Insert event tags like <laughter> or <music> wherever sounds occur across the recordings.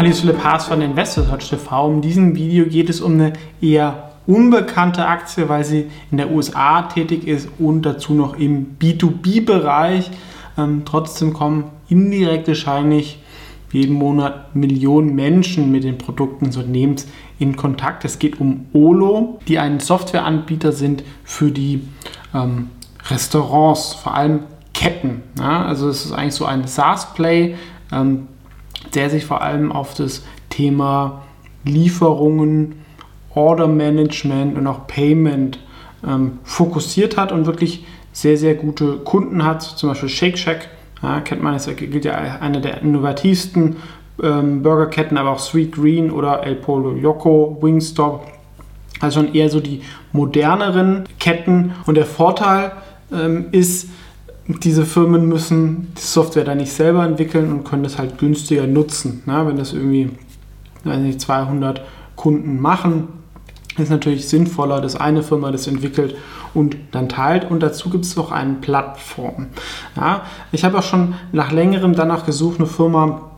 Philipp Haas von Investors TV. In diesem Video geht es um eine eher unbekannte Aktie, weil sie in der USA tätig ist und dazu noch im B2B-Bereich. Ähm, trotzdem kommen indirekt wahrscheinlich jeden Monat Millionen Menschen mit den Produkten des Unternehmens in Kontakt. Es geht um Olo, die ein Softwareanbieter sind für die ähm, Restaurants, vor allem Ketten. Ja? Also es ist eigentlich so ein SaaS-Play, ähm, der sich vor allem auf das Thema Lieferungen, Order Management und auch Payment ähm, fokussiert hat und wirklich sehr, sehr gute Kunden hat. Zum Beispiel Shake Shack, ja, kennt man, das gilt ja eine der innovativsten ähm, Burgerketten, aber auch Sweet Green oder El Polo Yoko, Wingstop. Also schon eher so die moderneren Ketten. Und der Vorteil ähm, ist, diese Firmen müssen die Software dann nicht selber entwickeln und können das halt günstiger nutzen. Na, wenn das irgendwie weiß nicht, 200 Kunden machen, ist natürlich sinnvoller, dass eine Firma das entwickelt und dann teilt. Und dazu gibt es auch eine Plattform. Ja, ich habe auch schon nach längerem danach gesucht, eine Firma,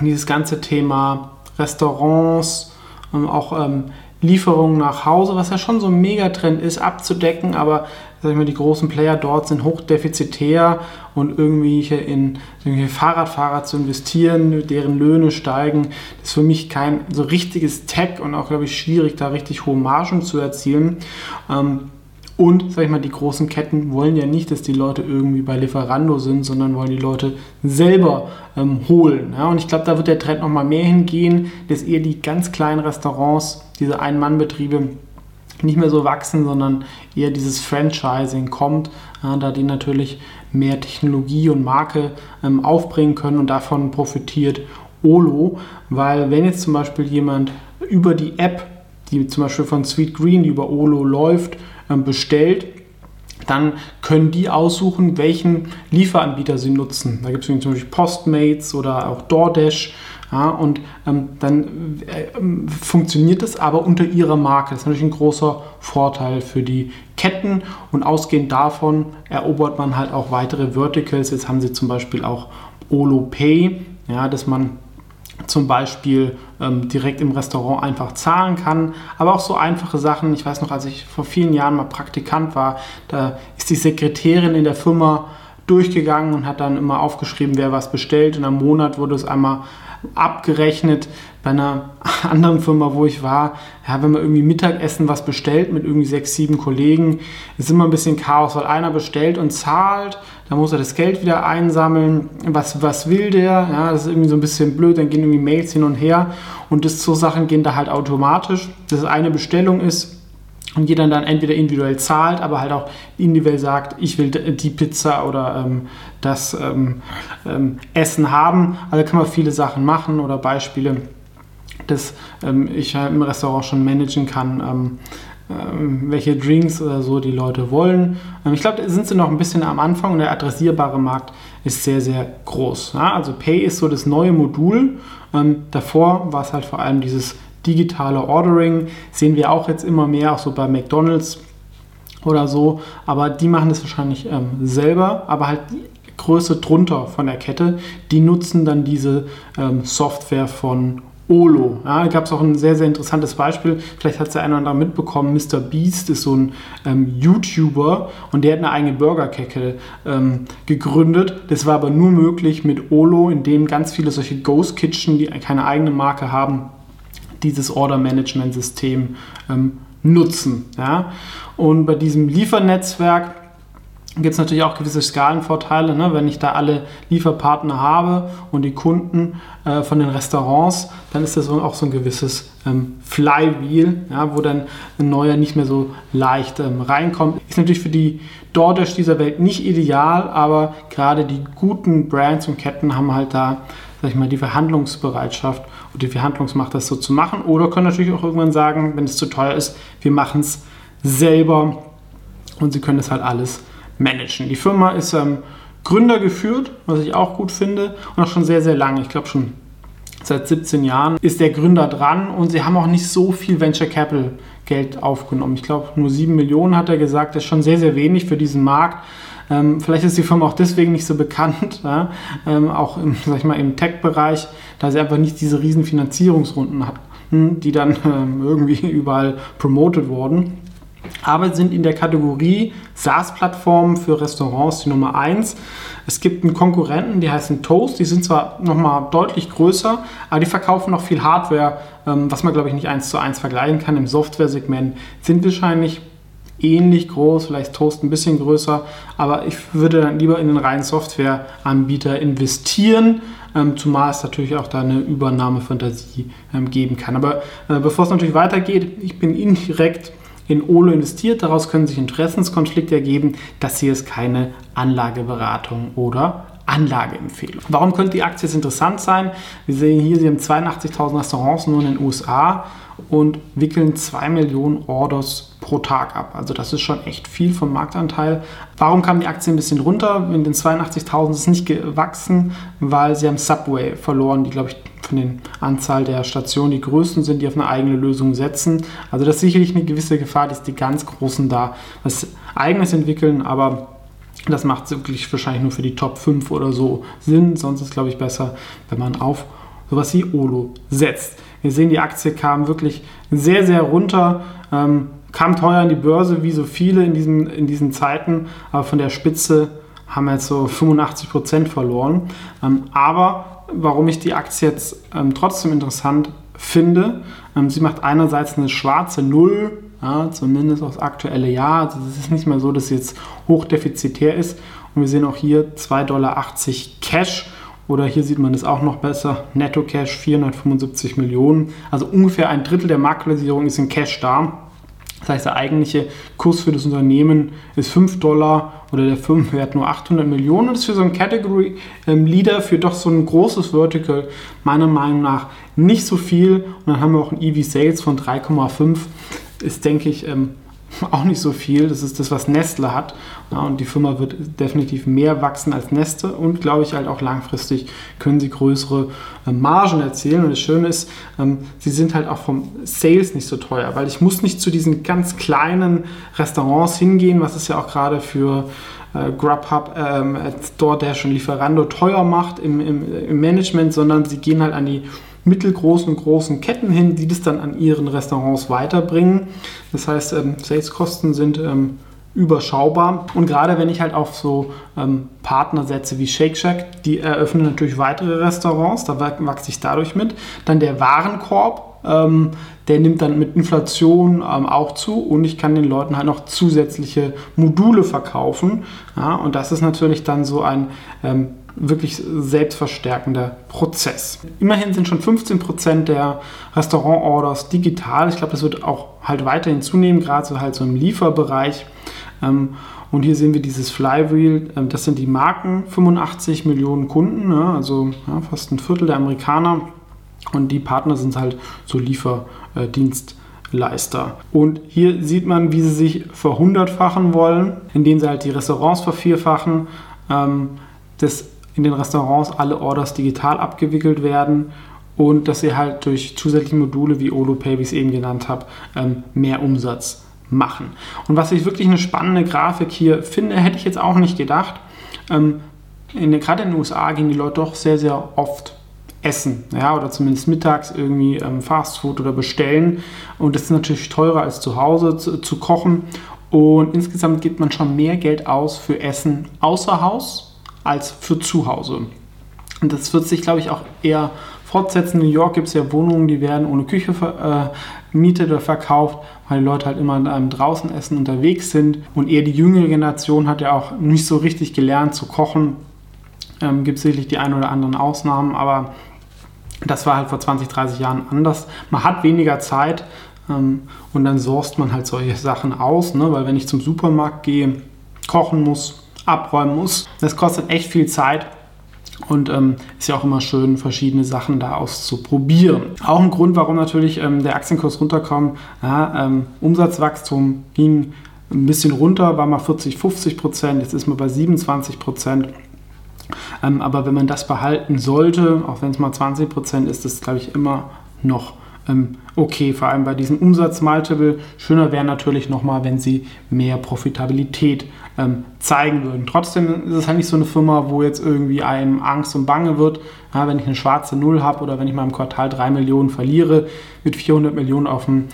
die dieses ganze Thema Restaurants, ähm, auch ähm, Lieferungen nach Hause, was ja schon so ein Megatrend ist, abzudecken, aber sag ich mal, die großen Player dort sind hochdefizitär und irgendwie hier in irgendwie Fahrradfahrer zu investieren, deren Löhne steigen, ist für mich kein so richtiges Tech und auch, glaube ich, schwierig, da richtig hohe Margen zu erzielen. Ähm, und, sag ich mal, die großen Ketten wollen ja nicht, dass die Leute irgendwie bei Lieferando sind, sondern wollen die Leute selber ähm, holen. Ja? Und ich glaube, da wird der Trend nochmal mehr hingehen, dass eher die ganz kleinen Restaurants, diese Ein-Mann-Betriebe, nicht mehr so wachsen, sondern eher dieses Franchising kommt, ja, da die natürlich mehr Technologie und Marke ähm, aufbringen können und davon profitiert Olo, weil wenn jetzt zum Beispiel jemand über die App, die zum Beispiel von Sweet Green, die über Olo läuft, bestellt, dann können die aussuchen, welchen Lieferanbieter sie nutzen. Da gibt es zum Beispiel Postmates oder auch DoorDash. Ja, und ähm, dann äh, funktioniert es aber unter ihrer Marke. Das ist natürlich ein großer Vorteil für die Ketten und ausgehend davon erobert man halt auch weitere Verticals. Jetzt haben sie zum Beispiel auch Olo Pay, ja, dass man zum Beispiel ähm, direkt im Restaurant einfach zahlen kann. Aber auch so einfache Sachen. Ich weiß noch, als ich vor vielen Jahren mal Praktikant war, da ist die Sekretärin in der Firma durchgegangen und hat dann immer aufgeschrieben, wer was bestellt. Und am Monat wurde es einmal abgerechnet. Bei einer <laughs> anderen Firma, wo ich war, ja, wenn man irgendwie Mittagessen was bestellt mit irgendwie sechs, sieben Kollegen, ist immer ein bisschen Chaos, weil einer bestellt und zahlt, dann muss er das Geld wieder einsammeln. Was, was will der? Ja, das ist irgendwie so ein bisschen blöd, dann gehen irgendwie Mails hin und her und das so Sachen gehen da halt automatisch, dass eine Bestellung ist und jeder dann entweder individuell zahlt, aber halt auch individuell sagt, ich will die Pizza oder ähm, das ähm, ähm, Essen haben. Also kann man viele Sachen machen oder Beispiele, dass ähm, ich halt im Restaurant schon managen kann, ähm, ähm, welche Drinks oder so die Leute wollen. ich glaube, da sind sie noch ein bisschen am Anfang und der adressierbare Markt ist sehr, sehr groß. Also Pay ist so das neue Modul. davor war es halt vor allem dieses digitale Ordering sehen wir auch jetzt immer mehr, auch so bei McDonald's oder so. Aber die machen das wahrscheinlich ähm, selber, aber halt die Größe drunter von der Kette, die nutzen dann diese ähm, Software von Olo. Ja, da gab es auch ein sehr, sehr interessantes Beispiel. Vielleicht hat es der eine oder andere mitbekommen. Mr. Beast ist so ein ähm, YouTuber und der hat eine eigene Burgerkette ähm, gegründet. Das war aber nur möglich mit Olo, in dem ganz viele solche Ghost Kitchen, die keine eigene Marke haben, dieses Order-Management-System ähm, nutzen. Ja? Und bei diesem Liefernetzwerk gibt es natürlich auch gewisse Skalenvorteile. Ne? Wenn ich da alle Lieferpartner habe und die Kunden äh, von den Restaurants, dann ist das auch so ein gewisses ähm, Flywheel, ja, wo dann ein neuer nicht mehr so leicht ähm, reinkommt. Ist natürlich für die DoorDash dieser Welt nicht ideal, aber gerade die guten Brands und Ketten haben halt da sag ich mal, die Verhandlungsbereitschaft und die Verhandlungsmacht, das so zu machen. Oder können natürlich auch irgendwann sagen, wenn es zu teuer ist, wir machen es selber und sie können das halt alles managen. Die Firma ist ähm, Gründer geführt, was ich auch gut finde, und auch schon sehr, sehr lange. Ich glaube schon seit 17 Jahren ist der Gründer dran und sie haben auch nicht so viel Venture Capital Geld aufgenommen. Ich glaube, nur 7 Millionen hat er gesagt, das ist schon sehr, sehr wenig für diesen Markt. Ähm, vielleicht ist die Firma auch deswegen nicht so bekannt, <laughs> ja? ähm, auch im, <laughs> sag ich mal, im Tech-Bereich, da sie einfach nicht diese riesen Finanzierungsrunden hatten, die dann <laughs> ähm, irgendwie überall promoted wurden aber sind in der Kategorie SaaS-Plattformen für Restaurants die Nummer 1. Es gibt einen Konkurrenten, die heißen Toast, die sind zwar nochmal deutlich größer, aber die verkaufen noch viel Hardware, ähm, was man glaube ich nicht eins zu eins vergleichen kann. Im Software-Segment sind wahrscheinlich ähnlich groß, vielleicht Toast ein bisschen größer, aber ich würde dann lieber in den reinen Softwareanbieter investieren, ähm, zumal es natürlich auch da eine Übernahmefantasie ähm, geben kann. Aber äh, bevor es natürlich weitergeht, ich bin indirekt in Olo investiert. Daraus können sich Interessenskonflikte ergeben. Das hier ist keine Anlageberatung oder Anlageempfehlung. Warum könnte die Aktie jetzt interessant sein? Wir sehen hier, sie haben 82.000 Restaurants nur in den USA und wickeln 2 Millionen Orders pro Tag ab. Also das ist schon echt viel vom Marktanteil. Warum kam die Aktie ein bisschen runter? In den 82.000 ist es nicht gewachsen, weil sie haben Subway verloren, die glaube ich von den Anzahl der Stationen die größten sind, die auf eine eigene Lösung setzen. Also das ist sicherlich eine gewisse Gefahr, dass die ganz Großen da was eigenes entwickeln, aber das macht wirklich wahrscheinlich nur für die Top 5 oder so Sinn. Sonst ist es, glaube ich, besser, wenn man auf sowas wie Olo setzt. Wir sehen, die Aktie kam wirklich sehr, sehr runter, ähm, kam teuer an die Börse, wie so viele in diesen, in diesen Zeiten, aber von der Spitze haben wir jetzt so 85 Prozent verloren. Ähm, aber warum ich die Aktie jetzt ähm, trotzdem interessant finde, ähm, sie macht einerseits eine schwarze Null, ja, zumindest aufs aktuelle Jahr. Also es ist nicht mehr so, dass sie jetzt hochdefizitär ist. Und wir sehen auch hier 2,80 Dollar Cash oder hier sieht man es auch noch besser, Netto Cash 475 Millionen. Also ungefähr ein Drittel der Marktkapitalisierung ist in Cash da. Das heißt, der eigentliche Kurs für das Unternehmen ist 5 Dollar oder der Firmenwert nur 800 Millionen. Das ist für so einen Category ähm, Leader, für doch so ein großes Vertical, meiner Meinung nach nicht so viel. Und dann haben wir auch ein EV Sales von 3,5. Ist, denke ich, ähm, <laughs> auch nicht so viel. Das ist das, was Nestle hat. Ja, und die Firma wird definitiv mehr wachsen als Nestle und glaube ich halt auch langfristig können sie größere äh, Margen erzielen. Und das Schöne ist, ähm, sie sind halt auch vom Sales nicht so teuer, weil ich muss nicht zu diesen ganz kleinen Restaurants hingehen, was es ja auch gerade für äh, Grubhub, ähm, DoorDash und Lieferando teuer macht im, im, im Management, sondern sie gehen halt an die mittelgroßen und großen Ketten hin, die das dann an ihren Restaurants weiterbringen. Das heißt, ähm, Saleskosten sind ähm, überschaubar. Und gerade wenn ich halt auf so ähm, Partner setze wie Shake Shack, die eröffnen natürlich weitere Restaurants, da wachse ich dadurch mit. Dann der Warenkorb, ähm, der nimmt dann mit Inflation ähm, auch zu und ich kann den Leuten halt noch zusätzliche Module verkaufen. Ja, und das ist natürlich dann so ein ähm, wirklich selbstverstärkender Prozess. Immerhin sind schon 15% der Restaurant-Orders digital. Ich glaube, das wird auch halt weiterhin zunehmen, gerade so halt so im Lieferbereich. Ähm, und hier sehen wir dieses Flywheel, ähm, das sind die Marken, 85 Millionen Kunden, ne? also fast ein Viertel der Amerikaner. Und die Partner sind halt so Lieferdienstleister. Und hier sieht man, wie sie sich verhundertfachen wollen, indem sie halt die Restaurants vervierfachen. Ähm, das in den Restaurants alle Orders digital abgewickelt werden und dass sie halt durch zusätzliche Module wie OloPay, wie ich es eben genannt habe, ähm, mehr Umsatz machen. Und was ich wirklich eine spannende Grafik hier finde, hätte ich jetzt auch nicht gedacht. Ähm, in, gerade in den USA gehen die Leute doch sehr, sehr oft essen, ja, oder zumindest mittags irgendwie ähm, Fastfood oder bestellen. Und das ist natürlich teurer als zu Hause zu, zu kochen. Und insgesamt gibt man schon mehr Geld aus für Essen außer Haus als für zu Hause. Und das wird sich, glaube ich, auch eher fortsetzen. In New York gibt es ja Wohnungen, die werden ohne Küche vermietet äh, oder verkauft, weil die Leute halt immer in einem draußen essen unterwegs sind. Und eher die jüngere Generation hat ja auch nicht so richtig gelernt zu kochen. Ähm, gibt sicherlich die ein oder anderen Ausnahmen, aber das war halt vor 20, 30 Jahren anders. Man hat weniger Zeit ähm, und dann sourst man halt solche Sachen aus, ne? weil wenn ich zum Supermarkt gehe, kochen muss, abräumen muss. Das kostet echt viel Zeit. Und ähm, ist ja auch immer schön, verschiedene Sachen da auszuprobieren. Auch ein Grund, warum natürlich ähm, der Aktienkurs runterkommt. Ja, ähm, Umsatzwachstum ging ein bisschen runter, war mal 40, 50 Prozent, jetzt ist man bei 27 Prozent. Ähm, aber wenn man das behalten sollte, auch wenn es mal 20 Prozent ist, ist das, glaube ich, immer noch okay, vor allem bei diesem Umsatzmultiple. Schöner wäre natürlich nochmal, wenn sie mehr Profitabilität ähm, zeigen würden. Trotzdem ist es halt nicht so eine Firma, wo jetzt irgendwie einem Angst und Bange wird, ja, wenn ich eine schwarze Null habe oder wenn ich mal im Quartal 3 Millionen verliere mit 400 Millionen auf dem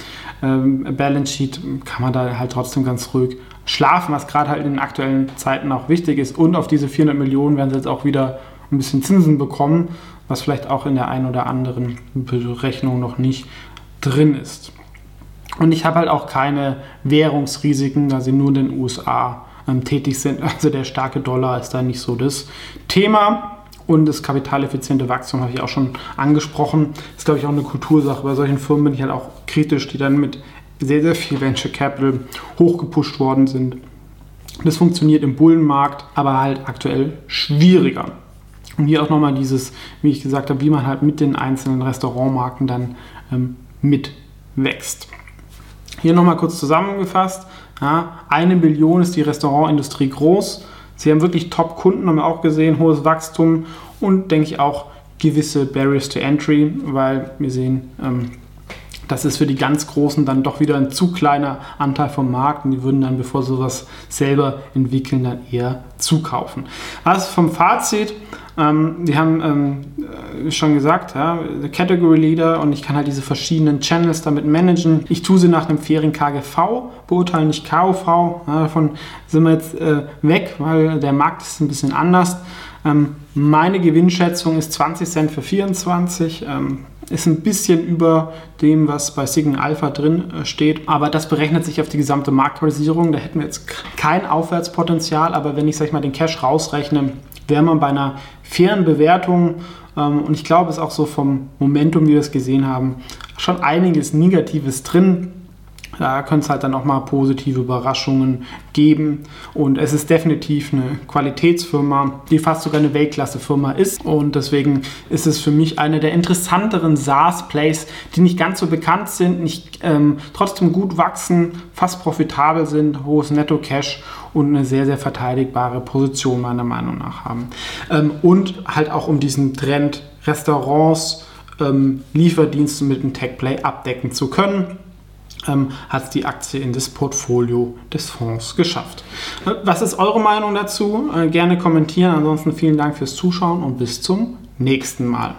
ähm, Balance Sheet, kann man da halt trotzdem ganz ruhig schlafen, was gerade halt in den aktuellen Zeiten auch wichtig ist. Und auf diese 400 Millionen werden sie jetzt auch wieder ein bisschen Zinsen bekommen, was vielleicht auch in der einen oder anderen Berechnung noch nicht drin ist. Und ich habe halt auch keine Währungsrisiken, da sie nur in den USA ähm, tätig sind. <laughs> Also der starke Dollar ist da nicht so das Thema. Und das kapitaleffiziente Wachstum habe ich auch schon angesprochen. Das ist, glaube ich, auch eine Kultursache. Bei solchen Firmen bin ich halt auch kritisch, die dann mit sehr, sehr viel Venture Capital hochgepusht worden sind. Das funktioniert im Bullenmarkt, aber halt aktuell schwieriger. Und hier auch nochmal dieses, wie ich gesagt habe, wie man halt mit den einzelnen Restaurantmarken dann ähm, mitwächst. Hier nochmal kurz zusammengefasst. Ja, eine Billion ist die Restaurantindustrie groß. Sie haben wirklich Top-Kunden, haben wir auch gesehen, hohes Wachstum und denke ich auch gewisse Barriers to Entry, weil wir sehen, ähm, das ist für die ganz Großen dann doch wieder ein zu kleiner Anteil vom Markt und die würden dann, bevor sie sowas selber entwickeln, dann eher zukaufen. Also vom Fazit, ähm, die haben ähm, äh, schon gesagt, ja, Category Leader und ich kann halt diese verschiedenen Channels damit managen. Ich tue sie nach einem fairen KGV, beurteilen nicht KOV. Ja, davon sind wir jetzt äh, weg, weil der Markt ist ein bisschen anders. Ähm, meine Gewinnschätzung ist 20 Cent für 24. Ähm, ist ein bisschen über dem, was bei Signal Alpha drin äh, steht, aber das berechnet sich auf die gesamte Marktkapitalisierung. Da hätten wir jetzt kein Aufwärtspotenzial, aber wenn ich sag ich mal den Cash rausrechne, wäre man bei einer fairen Bewertung ähm, und ich glaube, es ist auch so vom Momentum, wie wir es gesehen haben, schon einiges Negatives drin. Da könnte es halt dann auch mal positive Überraschungen geben. Und es ist definitiv eine Qualitätsfirma, die fast sogar eine Weltklasse-Firma ist. Und deswegen ist es für mich eine der interessanteren SaaS-Plays, die nicht ganz so bekannt sind, nicht ähm, trotzdem gut wachsen, fast profitabel sind, hohes Netto-Cash und eine sehr, sehr verteidigbare Position meiner Meinung nach haben. Ähm, und halt auch um diesen Trend Restaurants, ähm, Lieferdienste mit einem Tech-Play abdecken zu können ähm, hat die Aktie in das Portfolio des Fonds geschafft. Äh, was ist eure Meinung dazu? Äh, gerne kommentieren. Ansonsten vielen Dank fürs Zuschauen und bis zum nächsten Mal.